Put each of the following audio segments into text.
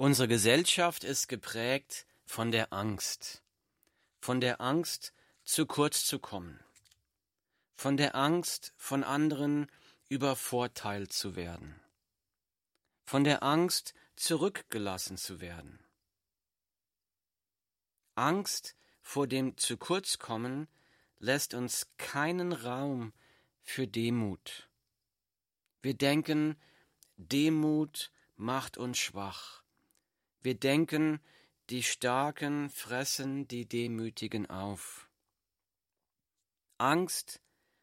Unsere Gesellschaft ist geprägt von der Angst, von der Angst, zu kurz zu kommen, von der Angst, von anderen übervorteilt zu werden, von der Angst, zurückgelassen zu werden. Angst vor dem Zu-Kurz-Kommen lässt uns keinen Raum für Demut. Wir denken, Demut macht uns schwach. Wir denken, die Starken fressen die Demütigen auf. Angst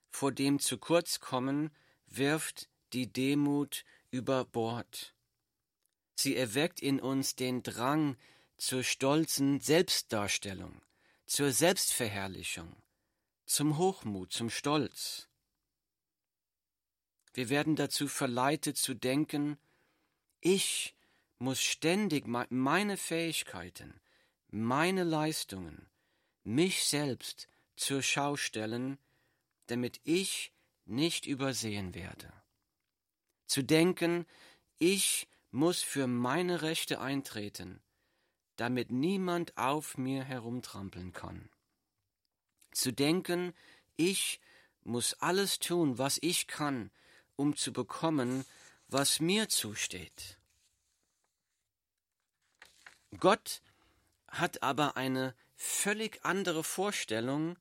vor dem zu kurz kommen wirft die Demut über Bord. Sie erweckt in uns den Drang zur stolzen Selbstdarstellung, zur Selbstverherrlichung, zum Hochmut, zum Stolz. Wir werden dazu verleitet zu denken, ich muss ständig meine Fähigkeiten, meine Leistungen, mich selbst zur Schau stellen, damit ich nicht übersehen werde. Zu denken, ich muss für meine Rechte eintreten, damit niemand auf mir herumtrampeln kann. Zu denken, ich muss alles tun, was ich kann, um zu bekommen, was mir zusteht. Gott hat aber eine völlig andere Vorstellung,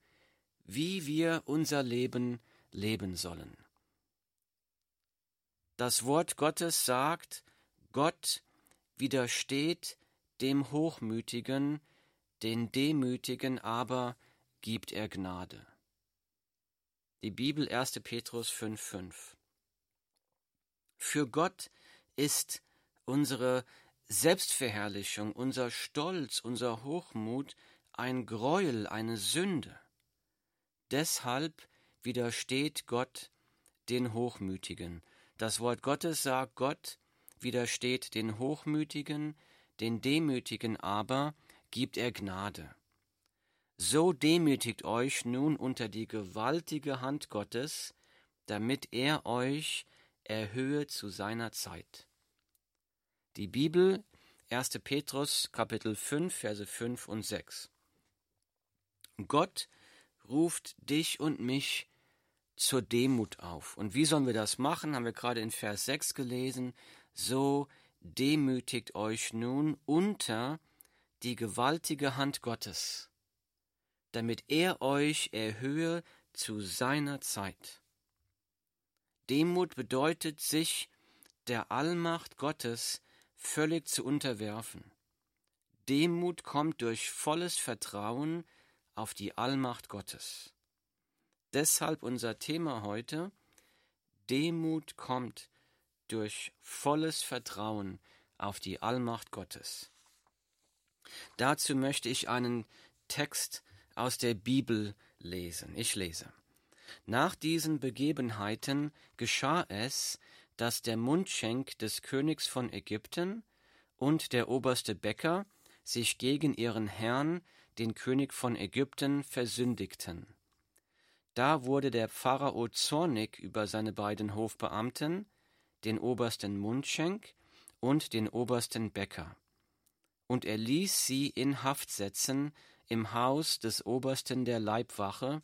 wie wir unser Leben leben sollen. Das Wort Gottes sagt, Gott widersteht dem Hochmütigen, den Demütigen aber gibt er Gnade. Die Bibel 1. Petrus 5,5 Für Gott ist unsere Selbstverherrlichung, unser Stolz, unser Hochmut ein Greuel, eine Sünde. Deshalb widersteht Gott den Hochmütigen. Das Wort Gottes sagt, Gott widersteht den Hochmütigen, den Demütigen aber gibt er Gnade. So demütigt euch nun unter die gewaltige Hand Gottes, damit er euch erhöhe zu seiner Zeit. Die Bibel 1. Petrus Kapitel 5 Verse 5 und 6. Gott ruft dich und mich zur Demut auf. Und wie sollen wir das machen? Haben wir gerade in Vers 6 gelesen. So demütigt euch nun unter die gewaltige Hand Gottes, damit er euch erhöhe zu seiner Zeit. Demut bedeutet, sich der Allmacht Gottes völlig zu unterwerfen. Demut kommt durch volles Vertrauen auf die Allmacht Gottes. Deshalb unser Thema heute, Demut kommt durch volles Vertrauen auf die Allmacht Gottes. Dazu möchte ich einen Text aus der Bibel lesen. Ich lese. Nach diesen Begebenheiten geschah es, dass der Mundschenk des Königs von Ägypten und der oberste Bäcker sich gegen ihren Herrn, den König von Ägypten, versündigten. Da wurde der Pharao zornig über seine beiden Hofbeamten, den obersten Mundschenk und den obersten Bäcker. Und er ließ sie in Haft setzen im Haus des Obersten der Leibwache,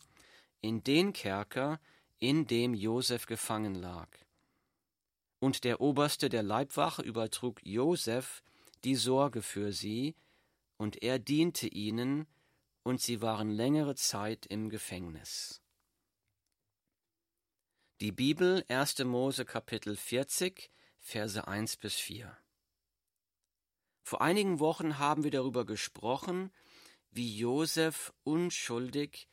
in den Kerker, in dem Josef gefangen lag. Und der Oberste der Leibwache übertrug Josef die Sorge für sie, und er diente ihnen, und sie waren längere Zeit im Gefängnis. Die Bibel 1. Mose Kapitel 40, Verse 1 bis 4. Vor einigen Wochen haben wir darüber gesprochen, wie Josef unschuldig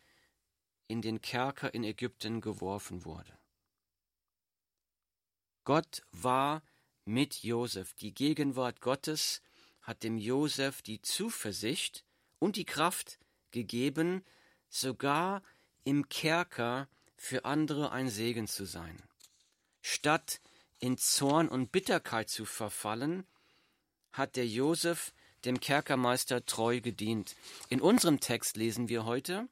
in den Kerker in Ägypten geworfen wurde. Gott war mit Josef. Die Gegenwart Gottes hat dem Josef die Zuversicht und die Kraft gegeben, sogar im Kerker für andere ein Segen zu sein. Statt in Zorn und Bitterkeit zu verfallen, hat der Josef dem Kerkermeister treu gedient. In unserem Text lesen wir heute,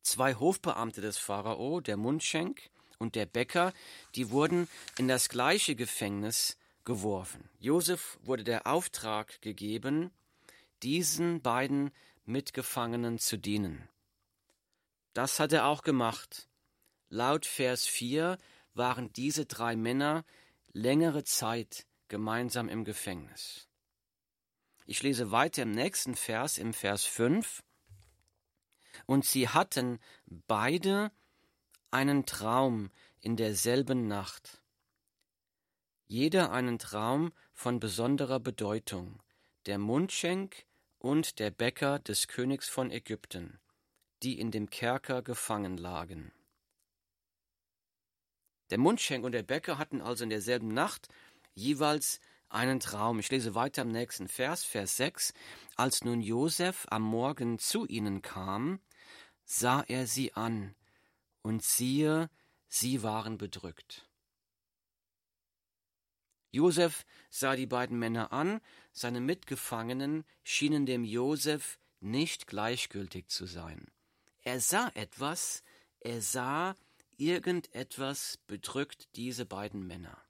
zwei Hofbeamte des Pharao, der Mundschenk und der Bäcker, die wurden in das gleiche Gefängnis geworfen. Josef wurde der Auftrag gegeben, diesen beiden Mitgefangenen zu dienen. Das hat er auch gemacht. Laut Vers 4 waren diese drei Männer längere Zeit gemeinsam im Gefängnis. Ich lese weiter im nächsten Vers, im Vers 5. Und sie hatten beide einen Traum in derselben Nacht. Jeder einen Traum von besonderer Bedeutung, der Mundschenk und der Bäcker des Königs von Ägypten, die in dem Kerker gefangen lagen. Der Mundschenk und der Bäcker hatten also in derselben Nacht jeweils einen Traum. Ich lese weiter im nächsten Vers, Vers 6. Als nun Josef am Morgen zu ihnen kam, sah er sie an, und siehe, sie waren bedrückt. Josef sah die beiden Männer an, seine Mitgefangenen schienen dem Josef nicht gleichgültig zu sein. Er sah etwas, er sah irgendetwas bedrückt diese beiden Männer.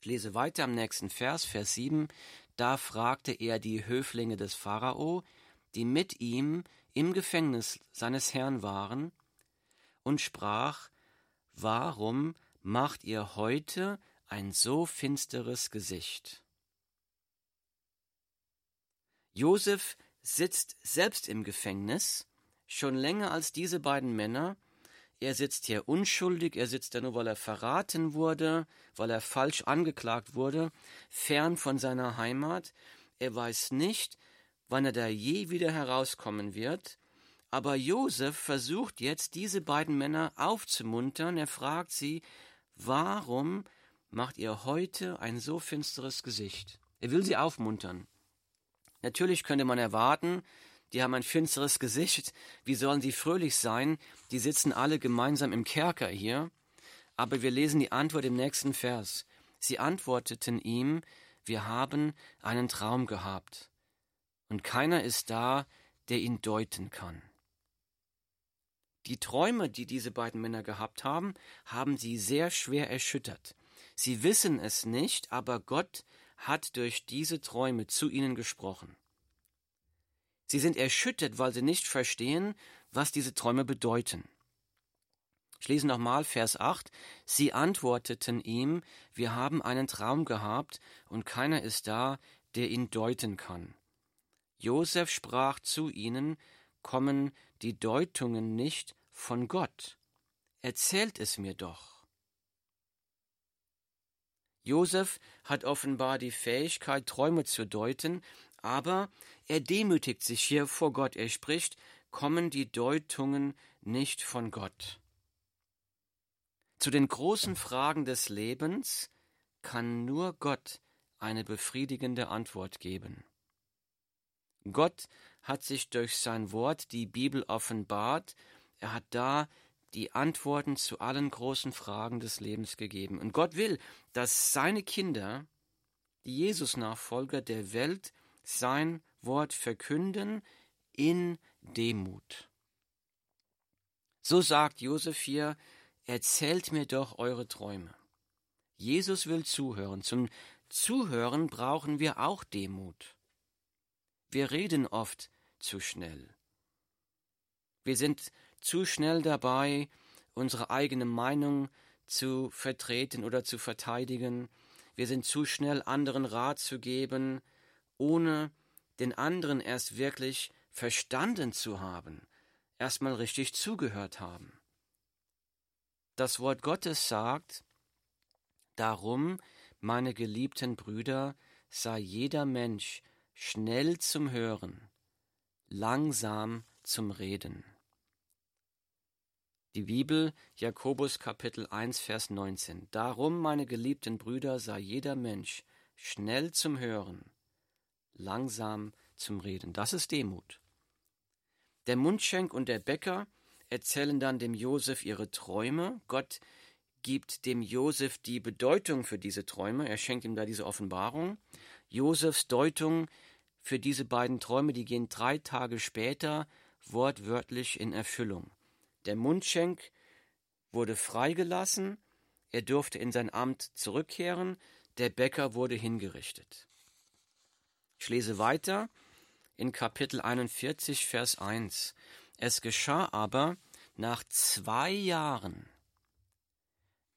Ich lese weiter am nächsten Vers, Vers 7. Da fragte er die Höflinge des Pharao, die mit ihm im Gefängnis seines Herrn waren, und sprach, Warum macht ihr heute ein so finsteres Gesicht? Josef sitzt selbst im Gefängnis, schon länger als diese beiden Männer, er sitzt hier unschuldig, er sitzt da nur, weil er verraten wurde, weil er falsch angeklagt wurde, fern von seiner Heimat. Er weiß nicht, wann er da je wieder herauskommen wird. Aber Josef versucht jetzt, diese beiden Männer aufzumuntern. Er fragt sie, warum macht ihr heute ein so finsteres Gesicht? Er will sie aufmuntern. Natürlich könnte man erwarten, die haben ein finsteres Gesicht, wie sollen sie fröhlich sein? Die sitzen alle gemeinsam im Kerker hier. Aber wir lesen die Antwort im nächsten Vers. Sie antworteten ihm, wir haben einen Traum gehabt, und keiner ist da, der ihn deuten kann. Die Träume, die diese beiden Männer gehabt haben, haben sie sehr schwer erschüttert. Sie wissen es nicht, aber Gott hat durch diese Träume zu ihnen gesprochen. Sie sind erschüttert, weil sie nicht verstehen, was diese Träume bedeuten. Ich lese nochmal Vers 8. Sie antworteten ihm, wir haben einen Traum gehabt, und keiner ist da, der ihn deuten kann. Josef sprach zu ihnen, kommen die Deutungen nicht von Gott? Erzählt es mir doch. Josef hat offenbar die Fähigkeit, Träume zu deuten, aber er demütigt sich hier vor Gott. Er spricht, kommen die Deutungen nicht von Gott. Zu den großen Fragen des Lebens kann nur Gott eine befriedigende Antwort geben. Gott hat sich durch sein Wort die Bibel offenbart, er hat da die Antworten zu allen großen Fragen des Lebens gegeben. Und Gott will, dass seine Kinder, die Jesus-Nachfolger der Welt, sein Wort verkünden in Demut. So sagt Josef hier, erzählt mir doch eure Träume. Jesus will zuhören. Zum Zuhören brauchen wir auch Demut. Wir reden oft zu schnell. Wir sind zu schnell dabei, unsere eigene Meinung zu vertreten oder zu verteidigen. Wir sind zu schnell, anderen Rat zu geben, ohne den anderen erst wirklich verstanden zu haben, erstmal richtig zugehört haben. Das Wort Gottes sagt, Darum, meine geliebten Brüder, sei jeder Mensch schnell zum Hören, langsam zum Reden. Die Bibel, Jakobus Kapitel 1, Vers 19. Darum, meine geliebten Brüder, sei jeder Mensch schnell zum Hören, langsam zum Reden. Das ist Demut. Der Mundschenk und der Bäcker erzählen dann dem Josef ihre Träume. Gott gibt dem Josef die Bedeutung für diese Träume. Er schenkt ihm da diese Offenbarung. Josefs Deutung für diese beiden Träume, die gehen drei Tage später wortwörtlich in Erfüllung. Der Mundschenk wurde freigelassen, er durfte in sein Amt zurückkehren, der Bäcker wurde hingerichtet. Ich lese weiter in Kapitel 41, Vers 1. Es geschah aber nach zwei Jahren,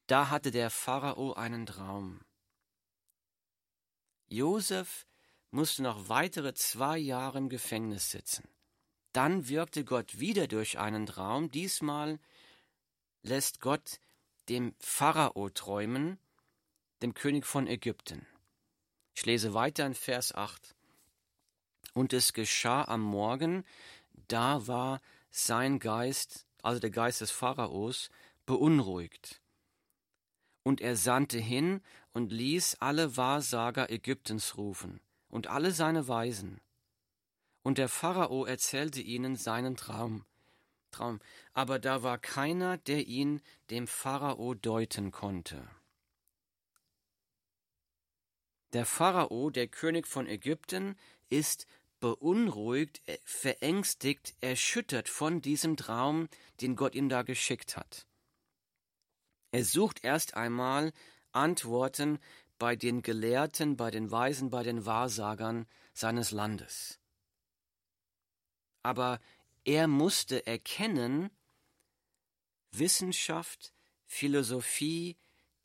da hatte der Pharao einen Traum. Josef musste noch weitere zwei Jahre im Gefängnis sitzen. Dann wirkte Gott wieder durch einen Traum. Diesmal lässt Gott dem Pharao träumen, dem König von Ägypten. Ich lese weiter in Vers 8. Und es geschah am Morgen, da war sein Geist, also der Geist des Pharaos, beunruhigt. Und er sandte hin und ließ alle Wahrsager Ägyptens rufen und alle seine Weisen. Und der Pharao erzählte ihnen seinen Traum. Traum, aber da war keiner, der ihn dem Pharao deuten konnte. Der Pharao, der König von Ägypten, ist beunruhigt, verängstigt, erschüttert von diesem Traum, den Gott ihm da geschickt hat. Er sucht erst einmal Antworten bei den Gelehrten, bei den Weisen, bei den Wahrsagern seines Landes. Aber er musste erkennen, Wissenschaft, Philosophie,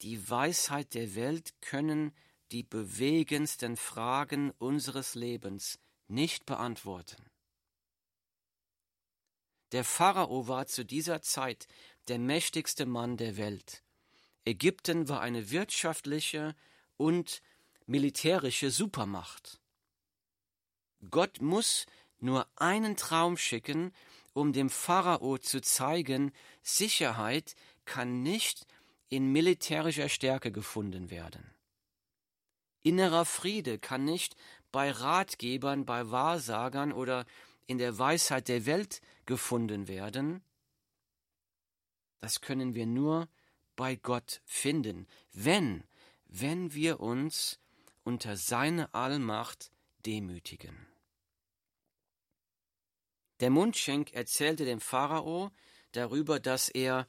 die Weisheit der Welt können die bewegendsten Fragen unseres Lebens nicht beantworten. Der Pharao war zu dieser Zeit der mächtigste Mann der Welt. Ägypten war eine wirtschaftliche und militärische Supermacht. Gott muss nur einen Traum schicken, um dem Pharao zu zeigen, Sicherheit kann nicht in militärischer Stärke gefunden werden. Innerer Friede kann nicht bei Ratgebern, bei Wahrsagern oder in der Weisheit der Welt gefunden werden. Das können wir nur bei Gott finden, wenn wenn wir uns unter seine Allmacht demütigen. Der Mundschenk erzählte dem Pharao darüber, dass er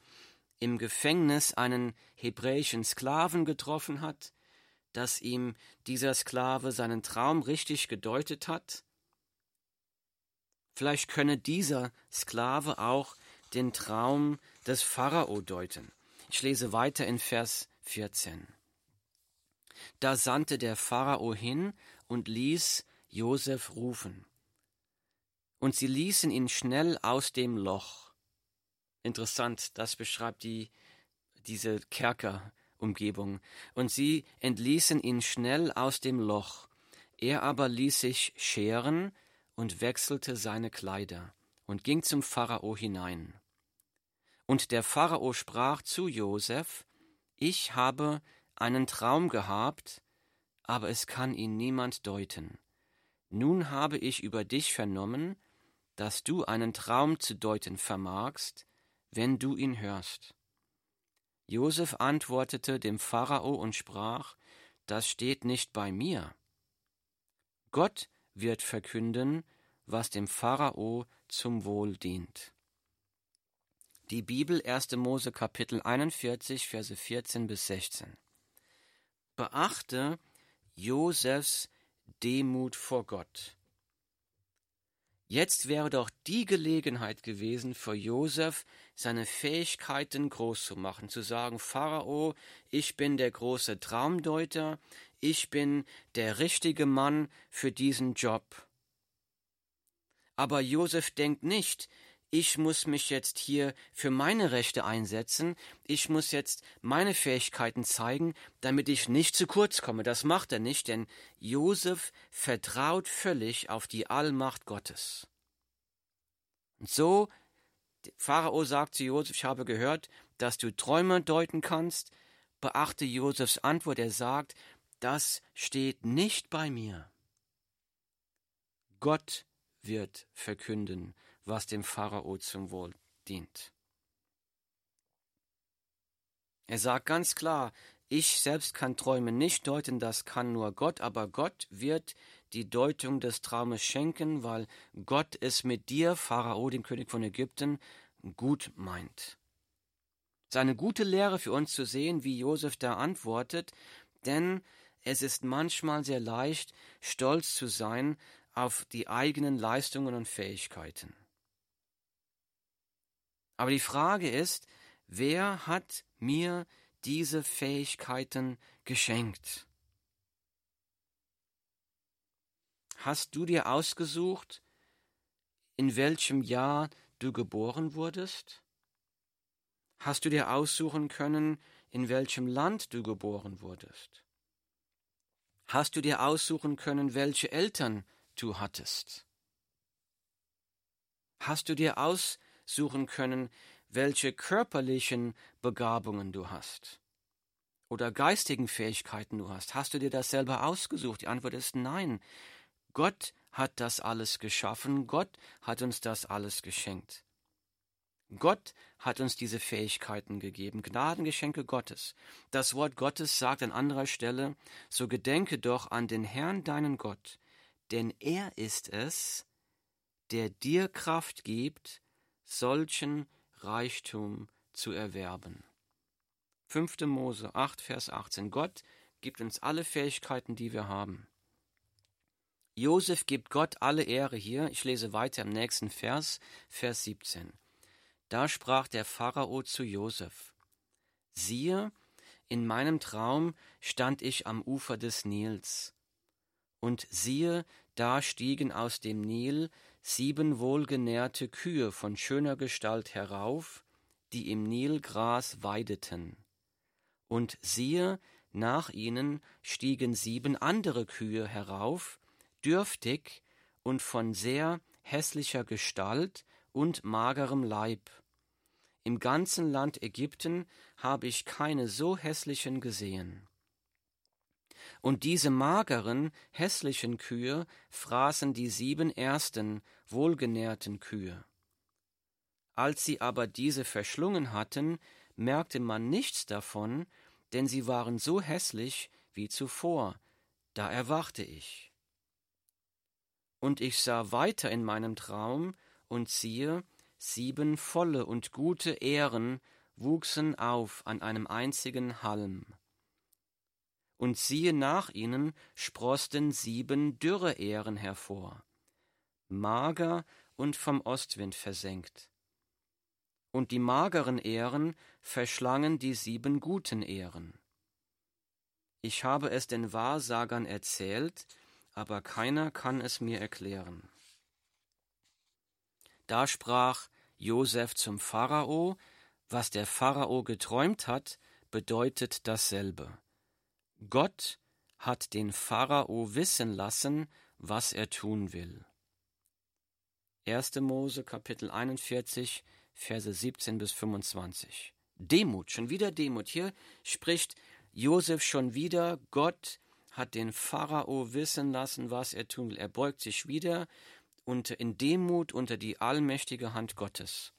im Gefängnis einen hebräischen Sklaven getroffen hat, dass ihm dieser Sklave seinen Traum richtig gedeutet hat. Vielleicht könne dieser Sklave auch den Traum des Pharao deuten. Ich lese weiter in Vers 14. Da sandte der Pharao hin und ließ Josef rufen. Und sie ließen ihn schnell aus dem Loch. Interessant, das beschreibt die, diese Kerkerumgebung. Und sie entließen ihn schnell aus dem Loch. Er aber ließ sich scheren und wechselte seine Kleider und ging zum Pharao hinein. Und der Pharao sprach zu Josef, Ich habe einen Traum gehabt, aber es kann ihn niemand deuten. Nun habe ich über dich vernommen, dass du einen Traum zu deuten vermagst, wenn du ihn hörst. Josef antwortete dem Pharao und sprach, das steht nicht bei mir. Gott wird verkünden, was dem Pharao zum Wohl dient. Die Bibel 1. Mose Kapitel 41 Verse 14 bis 16 beachte Josefs Demut vor Gott. Jetzt wäre doch die Gelegenheit gewesen für Josef, seine Fähigkeiten groß zu machen, zu sagen, Pharao, ich bin der große Traumdeuter, ich bin der richtige Mann für diesen Job. Aber Josef denkt nicht, ich muss mich jetzt hier für meine Rechte einsetzen, ich muss jetzt meine Fähigkeiten zeigen, damit ich nicht zu kurz komme. Das macht er nicht, denn Josef vertraut völlig auf die Allmacht Gottes. Und so, Pharao sagt zu Josef, ich habe gehört, dass du Träume deuten kannst. Beachte Josefs Antwort, er sagt, das steht nicht bei mir. Gott wird verkünden, was dem Pharao zum Wohl dient. Er sagt ganz klar, ich selbst kann Träume nicht deuten, das kann nur Gott, aber Gott wird die Deutung des Traumes schenken, weil Gott es mit dir, Pharao, dem König von Ägypten, gut meint. Es ist eine gute Lehre für uns zu sehen, wie Josef da antwortet, denn es ist manchmal sehr leicht, stolz zu sein auf die eigenen Leistungen und Fähigkeiten. Aber die Frage ist, wer hat mir diese Fähigkeiten geschenkt? Hast du dir ausgesucht, in welchem Jahr du geboren wurdest? Hast du dir aussuchen können, in welchem Land du geboren wurdest? Hast du dir aussuchen können, welche Eltern du hattest? Hast du dir aussuchen können, welche körperlichen Begabungen du hast? Oder geistigen Fähigkeiten du hast? Hast du dir das selber ausgesucht? Die Antwort ist nein. Gott hat das alles geschaffen, Gott hat uns das alles geschenkt. Gott hat uns diese Fähigkeiten gegeben, Gnadengeschenke Gottes. Das Wort Gottes sagt an anderer Stelle, so gedenke doch an den Herrn deinen Gott, denn er ist es, der dir Kraft gibt, solchen Reichtum zu erwerben. 5. Mose 8, Vers 18. Gott gibt uns alle Fähigkeiten, die wir haben. Josef gibt Gott alle Ehre hier. Ich lese weiter im nächsten Vers, Vers 17. Da sprach der Pharao zu Josef: Siehe, in meinem Traum stand ich am Ufer des Nils. Und siehe, da stiegen aus dem Nil sieben wohlgenährte Kühe von schöner Gestalt herauf, die im Nil Gras weideten. Und siehe, nach ihnen stiegen sieben andere Kühe herauf, dürftig und von sehr hässlicher Gestalt und magerem Leib. Im ganzen Land Ägypten habe ich keine so hässlichen gesehen. Und diese mageren, hässlichen Kühe fraßen die sieben ersten, wohlgenährten Kühe. Als sie aber diese verschlungen hatten, merkte man nichts davon, denn sie waren so hässlich wie zuvor, da erwachte ich. Und ich sah weiter in meinem Traum, und siehe, sieben volle und gute Ähren wuchsen auf an einem einzigen Halm. Und siehe nach ihnen sproßten sieben dürre Ähren hervor, mager und vom Ostwind versenkt. Und die mageren Ähren verschlangen die sieben guten Ähren. Ich habe es den Wahrsagern erzählt, aber keiner kann es mir erklären. Da sprach Josef zum Pharao, was der Pharao geträumt hat, bedeutet dasselbe. Gott hat den Pharao wissen lassen, was er tun will. 1. Mose Kapitel 41, Verse 17 bis 25. Demut, schon wieder Demut. Hier spricht Josef schon wieder, Gott hat den Pharao wissen lassen, was er tun will. Er beugt sich wieder unter, in Demut unter die allmächtige Hand Gottes.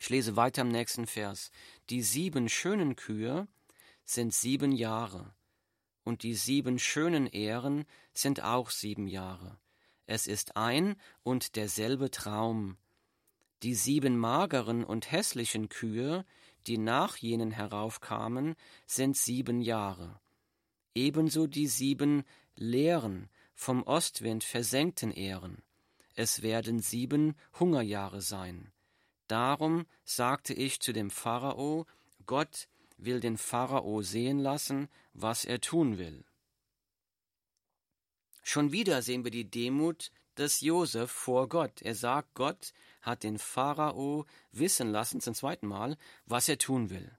Ich lese weiter im nächsten Vers. Die sieben schönen Kühe sind sieben Jahre, und die sieben schönen Ähren sind auch sieben Jahre. Es ist ein und derselbe Traum. Die sieben mageren und hässlichen Kühe, die nach jenen heraufkamen, sind sieben Jahre ebenso die sieben leeren, vom Ostwind versenkten Ähren. Es werden sieben Hungerjahre sein. Darum sagte ich zu dem Pharao, Gott will den Pharao sehen lassen, was er tun will. Schon wieder sehen wir die Demut des Josef vor Gott. Er sagt, Gott hat den Pharao wissen lassen zum zweiten Mal, was er tun will.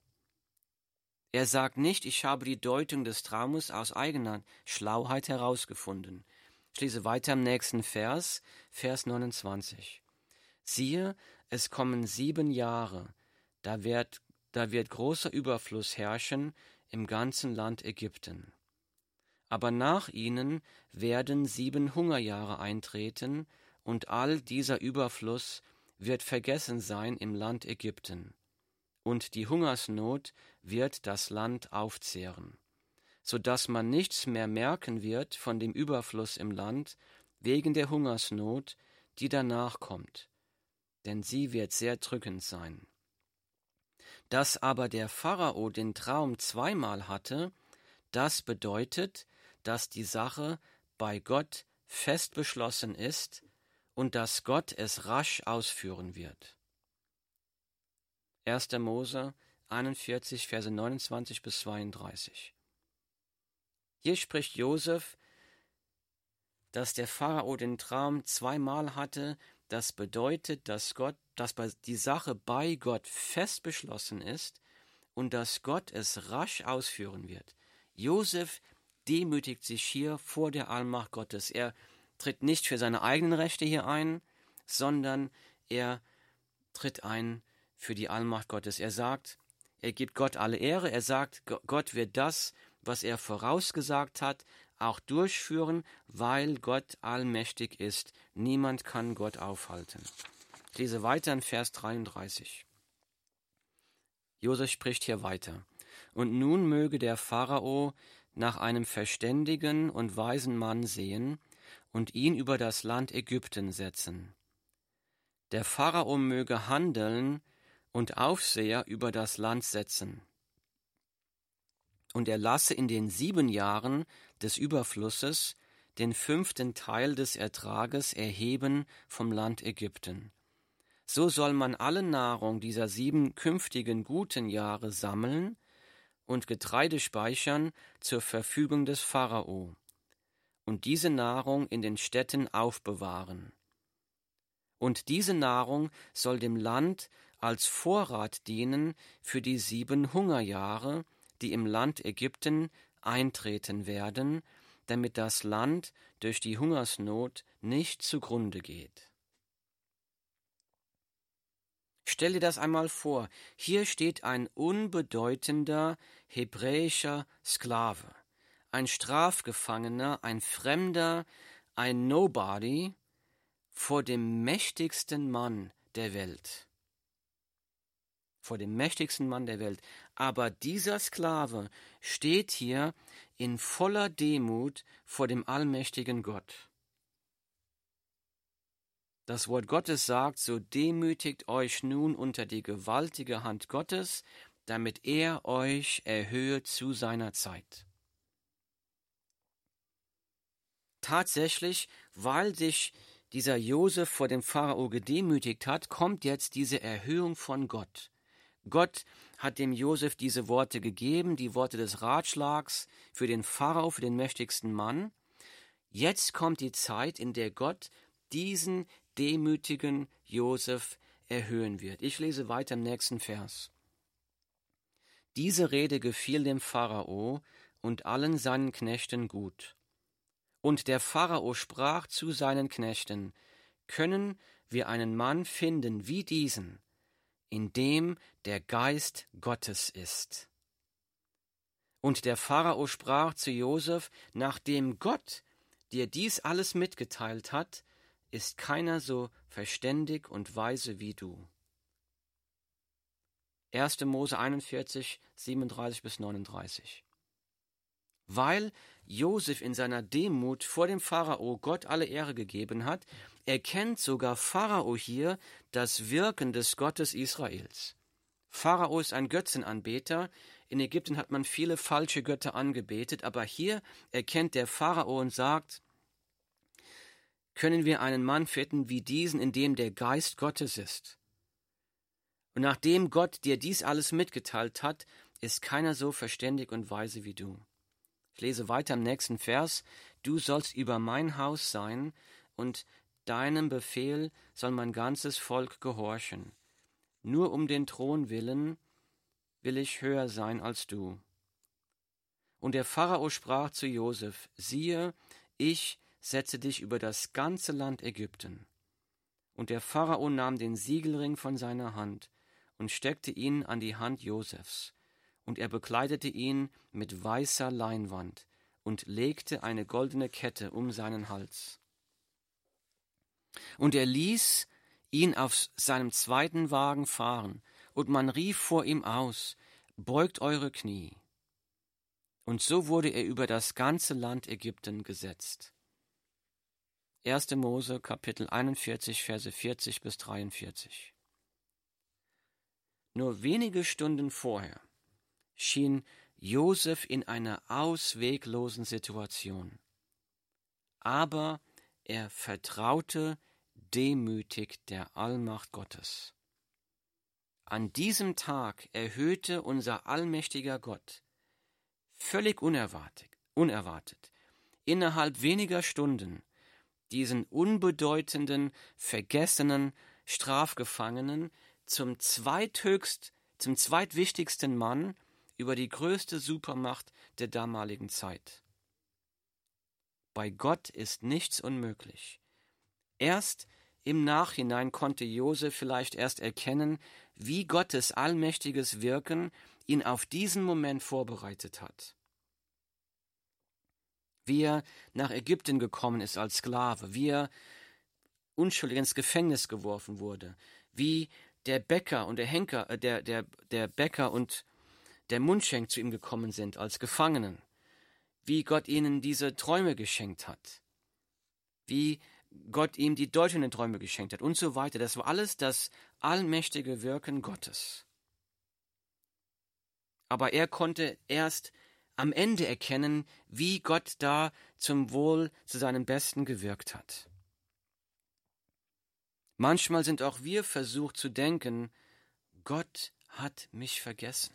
Er sagt nicht, ich habe die Deutung des Traumes aus eigener Schlauheit herausgefunden. Ich lese weiter im nächsten Vers, Vers 29. Siehe, es kommen sieben Jahre, da wird, da wird großer Überfluss herrschen im ganzen Land Ägypten. Aber nach ihnen werden sieben Hungerjahre eintreten, und all dieser Überfluss wird vergessen sein im Land Ägypten und die Hungersnot wird das Land aufzehren, so dass man nichts mehr merken wird von dem Überfluss im Land wegen der Hungersnot, die danach kommt, denn sie wird sehr drückend sein. Dass aber der Pharao den Traum zweimal hatte, Das bedeutet, dass die Sache bei Gott fest beschlossen ist und dass Gott es rasch ausführen wird. 1. Mose 41, Verse 29 bis 32. Hier spricht Josef, dass der Pharao den Traum zweimal hatte. Das bedeutet, dass Gott, dass die Sache bei Gott fest beschlossen ist und dass Gott es rasch ausführen wird. Josef demütigt sich hier vor der Allmacht Gottes. Er tritt nicht für seine eigenen Rechte hier ein, sondern er tritt ein für die Allmacht Gottes. Er sagt, er gibt Gott alle Ehre, er sagt, Gott wird das, was er vorausgesagt hat, auch durchführen, weil Gott allmächtig ist. Niemand kann Gott aufhalten. Ich lese weiter in Vers 33. Josef spricht hier weiter. Und nun möge der Pharao nach einem verständigen und weisen Mann sehen und ihn über das Land Ägypten setzen. Der Pharao möge handeln und Aufseher über das Land setzen. Und er lasse in den sieben Jahren des Überflusses den fünften Teil des Ertrages erheben vom Land Ägypten. So soll man alle Nahrung dieser sieben künftigen guten Jahre sammeln und Getreide speichern zur Verfügung des Pharao und diese Nahrung in den Städten aufbewahren. Und diese Nahrung soll dem Land als Vorrat dienen für die sieben Hungerjahre, die im Land Ägypten eintreten werden, damit das Land durch die Hungersnot nicht zugrunde geht. Stell dir das einmal vor, hier steht ein unbedeutender hebräischer Sklave, ein Strafgefangener, ein Fremder, ein Nobody vor dem mächtigsten Mann der Welt. Vor dem mächtigsten Mann der Welt. Aber dieser Sklave steht hier in voller Demut vor dem allmächtigen Gott. Das Wort Gottes sagt, so demütigt euch nun unter die gewaltige Hand Gottes, damit er euch erhöhe zu seiner Zeit. Tatsächlich, weil sich dieser Josef vor dem Pharao gedemütigt hat, kommt jetzt diese Erhöhung von Gott. Gott hat dem Josef diese Worte gegeben, die Worte des Ratschlags für den Pharao, für den mächtigsten Mann. Jetzt kommt die Zeit, in der Gott diesen demütigen Josef erhöhen wird. Ich lese weiter im nächsten Vers. Diese Rede gefiel dem Pharao und allen seinen Knechten gut. Und der Pharao sprach zu seinen Knechten, können wir einen Mann finden wie diesen, in dem der Geist Gottes ist. Und der Pharao sprach zu Josef, nachdem Gott dir dies alles mitgeteilt hat, ist keiner so verständig und weise wie du. 1. Mose 41, 37 bis 39. Weil Josef in seiner Demut vor dem Pharao Gott alle Ehre gegeben hat, erkennt sogar Pharao hier das Wirken des Gottes Israels. Pharao ist ein Götzenanbeter. In Ägypten hat man viele falsche Götter angebetet, aber hier erkennt der Pharao und sagt, können wir einen Mann finden wie diesen, in dem der Geist Gottes ist. Und nachdem Gott dir dies alles mitgeteilt hat, ist keiner so verständig und weise wie du. Ich lese weiter im nächsten Vers, du sollst über mein Haus sein, und deinem Befehl soll mein ganzes Volk gehorchen. Nur um den Thron willen will ich höher sein als du. Und der Pharao sprach zu Josef, siehe, ich setze dich über das ganze Land Ägypten. Und der Pharao nahm den Siegelring von seiner Hand und steckte ihn an die Hand Josefs, und er bekleidete ihn mit weißer Leinwand und legte eine goldene Kette um seinen Hals. Und er ließ ihn auf seinem zweiten Wagen fahren, und man rief vor ihm aus, Beugt eure Knie. Und so wurde er über das ganze Land Ägypten gesetzt. 1. Mose Kapitel 41 Verse 40 bis 43. Nur wenige Stunden vorher schien Josef in einer ausweglosen Situation. Aber er vertraute demütig der Allmacht Gottes. An diesem Tag erhöhte unser allmächtiger Gott, völlig unerwartet, unerwartet, innerhalb weniger Stunden, diesen unbedeutenden, vergessenen Strafgefangenen zum zweithöchst, zum zweitwichtigsten Mann über die größte Supermacht der damaligen Zeit. Bei Gott ist nichts unmöglich. Erst im Nachhinein konnte Josef vielleicht erst erkennen, wie Gottes allmächtiges Wirken ihn auf diesen Moment vorbereitet hat. Wie er nach Ägypten gekommen ist als Sklave, wie er unschuldig ins Gefängnis geworfen wurde, wie der Bäcker und der Henker, äh, der, der, der Bäcker und der Mundschenk zu ihm gekommen sind als Gefangenen, wie Gott ihnen diese Träume geschenkt hat, wie Gott ihm die deutenden Träume geschenkt hat und so weiter. Das war alles das allmächtige Wirken Gottes. Aber er konnte erst am Ende erkennen, wie Gott da zum Wohl zu seinem Besten gewirkt hat. Manchmal sind auch wir versucht zu denken, Gott hat mich vergessen.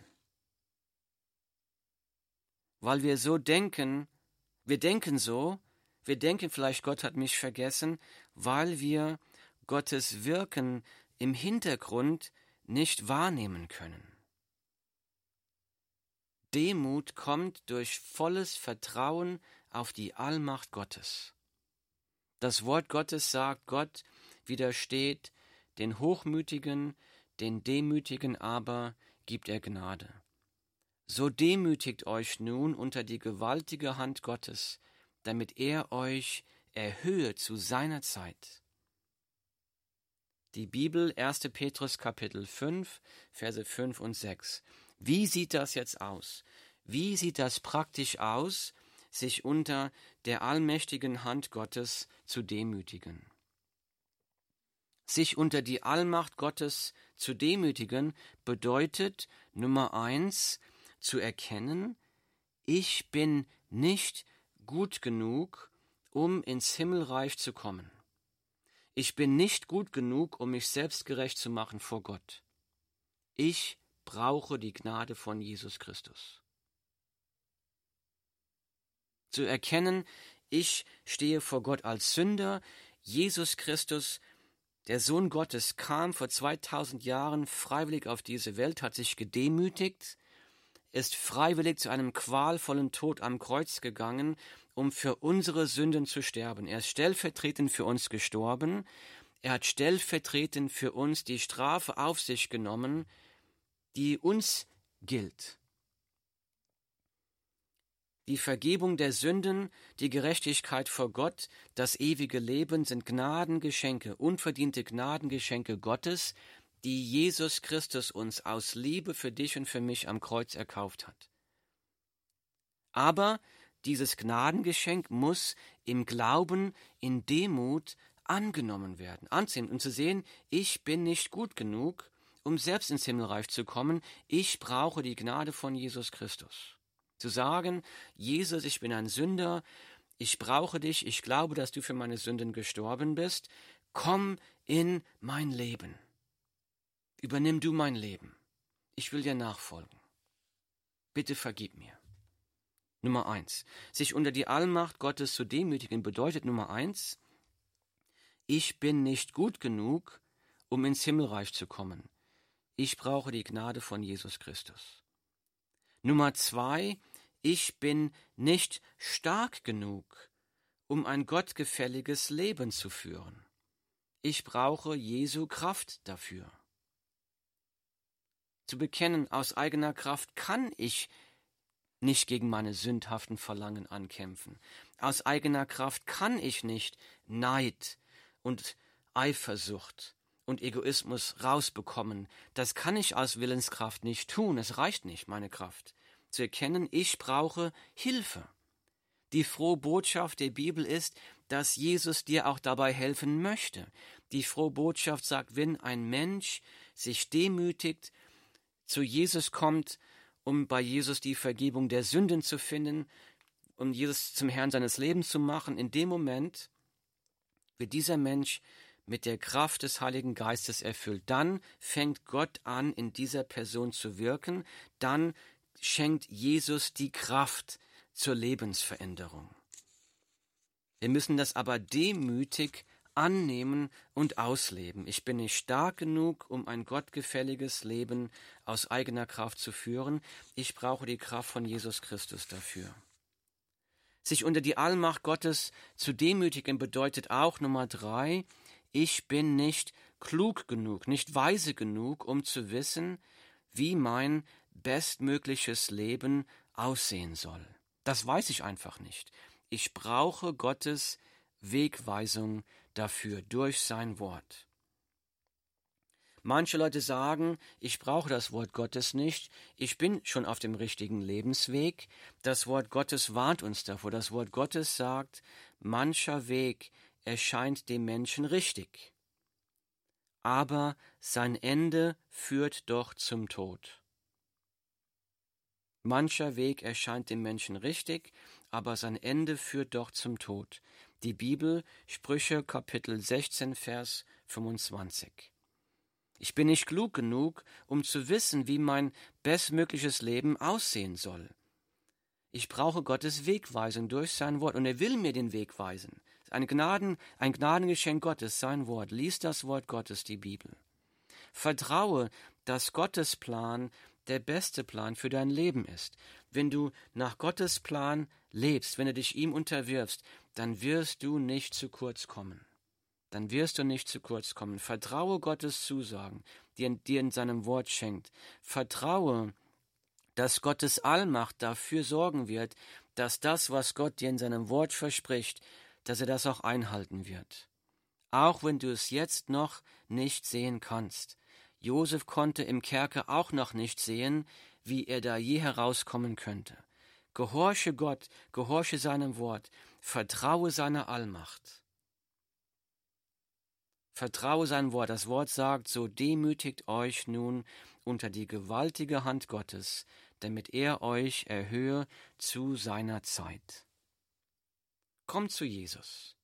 Weil wir so denken, wir denken so, wir denken vielleicht, Gott hat mich vergessen, weil wir Gottes Wirken im Hintergrund nicht wahrnehmen können. Demut kommt durch volles Vertrauen auf die Allmacht Gottes. Das Wort Gottes sagt, Gott widersteht den Hochmütigen, den Demütigen aber gibt er Gnade. So demütigt euch nun unter die gewaltige Hand Gottes, damit er euch erhöhe zu seiner Zeit. Die Bibel 1. Petrus Kapitel 5, Verse 5 und 6. Wie sieht das jetzt aus? Wie sieht das praktisch aus, sich unter der allmächtigen Hand Gottes zu demütigen? Sich unter die Allmacht Gottes zu demütigen bedeutet Nummer eins zu erkennen, ich bin nicht gut genug, um ins Himmelreich zu kommen. Ich bin nicht gut genug, um mich selbst gerecht zu machen vor Gott. Ich brauche die Gnade von Jesus Christus. Zu erkennen, ich stehe vor Gott als Sünder, Jesus Christus der Sohn Gottes kam vor 2000 Jahren freiwillig auf diese Welt, hat sich gedemütigt, ist freiwillig zu einem qualvollen Tod am Kreuz gegangen, um für unsere Sünden zu sterben. Er ist stellvertretend für uns gestorben, er hat stellvertretend für uns die Strafe auf sich genommen, die uns gilt. Die Vergebung der Sünden, die Gerechtigkeit vor Gott, das ewige Leben sind Gnadengeschenke, unverdiente Gnadengeschenke Gottes, die Jesus Christus uns aus Liebe für dich und für mich am Kreuz erkauft hat. Aber dieses Gnadengeschenk muss im Glauben, in Demut angenommen werden, anziehen und zu sehen, ich bin nicht gut genug, um selbst ins Himmelreich zu kommen, ich brauche die Gnade von Jesus Christus. Zu sagen, Jesus, ich bin ein Sünder, ich brauche dich, ich glaube, dass du für meine Sünden gestorben bist, komm in mein Leben. Übernimm du mein Leben. Ich will dir nachfolgen. Bitte vergib mir. Nummer eins. Sich unter die Allmacht Gottes zu demütigen bedeutet Nummer eins, ich bin nicht gut genug, um ins Himmelreich zu kommen. Ich brauche die Gnade von Jesus Christus. Nummer zwei, ich bin nicht stark genug, um ein gottgefälliges Leben zu führen. Ich brauche Jesu Kraft dafür. Zu bekennen, aus eigener Kraft kann ich nicht gegen meine sündhaften Verlangen ankämpfen. Aus eigener Kraft kann ich nicht Neid und Eifersucht und Egoismus rausbekommen. Das kann ich aus Willenskraft nicht tun. Es reicht nicht, meine Kraft zu erkennen, ich brauche Hilfe. Die frohe Botschaft der Bibel ist, dass Jesus dir auch dabei helfen möchte. Die frohe Botschaft sagt, wenn ein Mensch sich demütigt, zu Jesus kommt um bei Jesus die Vergebung der Sünden zu finden, um Jesus zum Herrn seines Lebens zu machen, in dem Moment wird dieser Mensch mit der Kraft des Heiligen Geistes erfüllt. Dann fängt Gott an, in dieser Person zu wirken. Dann schenkt Jesus die Kraft zur Lebensveränderung. Wir müssen das aber demütig annehmen und ausleben. Ich bin nicht stark genug, um ein gottgefälliges Leben aus eigener Kraft zu führen. Ich brauche die Kraft von Jesus Christus dafür. Sich unter die Allmacht Gottes zu demütigen bedeutet auch Nummer drei, ich bin nicht klug genug, nicht weise genug, um zu wissen, wie mein bestmögliches Leben aussehen soll. Das weiß ich einfach nicht. Ich brauche Gottes Wegweisung dafür durch sein Wort. Manche Leute sagen, ich brauche das Wort Gottes nicht, ich bin schon auf dem richtigen Lebensweg. Das Wort Gottes warnt uns davor. Das Wort Gottes sagt, mancher Weg erscheint dem Menschen richtig, aber sein Ende führt doch zum Tod. Mancher Weg erscheint dem Menschen richtig, aber sein Ende führt doch zum Tod. Die Bibel, Sprüche Kapitel 16, Vers 25. Ich bin nicht klug genug, um zu wissen, wie mein bestmögliches Leben aussehen soll. Ich brauche Gottes Wegweisung durch sein Wort und er will mir den Weg weisen. Ein, Gnaden, ein Gnadengeschenk Gottes, sein Wort. Lies das Wort Gottes, die Bibel. Vertraue, dass Gottes Plan der beste Plan für dein Leben ist. Wenn du nach Gottes Plan lebst, wenn du dich ihm unterwirfst, dann wirst du nicht zu kurz kommen. Dann wirst du nicht zu kurz kommen. Vertraue Gottes Zusagen, die er dir in seinem Wort schenkt. Vertraue, dass Gottes Allmacht dafür sorgen wird, dass das, was Gott dir in seinem Wort verspricht, dass er das auch einhalten wird. Auch wenn du es jetzt noch nicht sehen kannst. Josef konnte im Kerker auch noch nicht sehen, wie er da je herauskommen könnte. Gehorche Gott, gehorche seinem Wort, vertraue seiner Allmacht. Vertraue sein Wort. Das Wort sagt, so demütigt euch nun unter die gewaltige Hand Gottes, damit er euch erhöhe zu seiner Zeit. Kommt zu Jesus.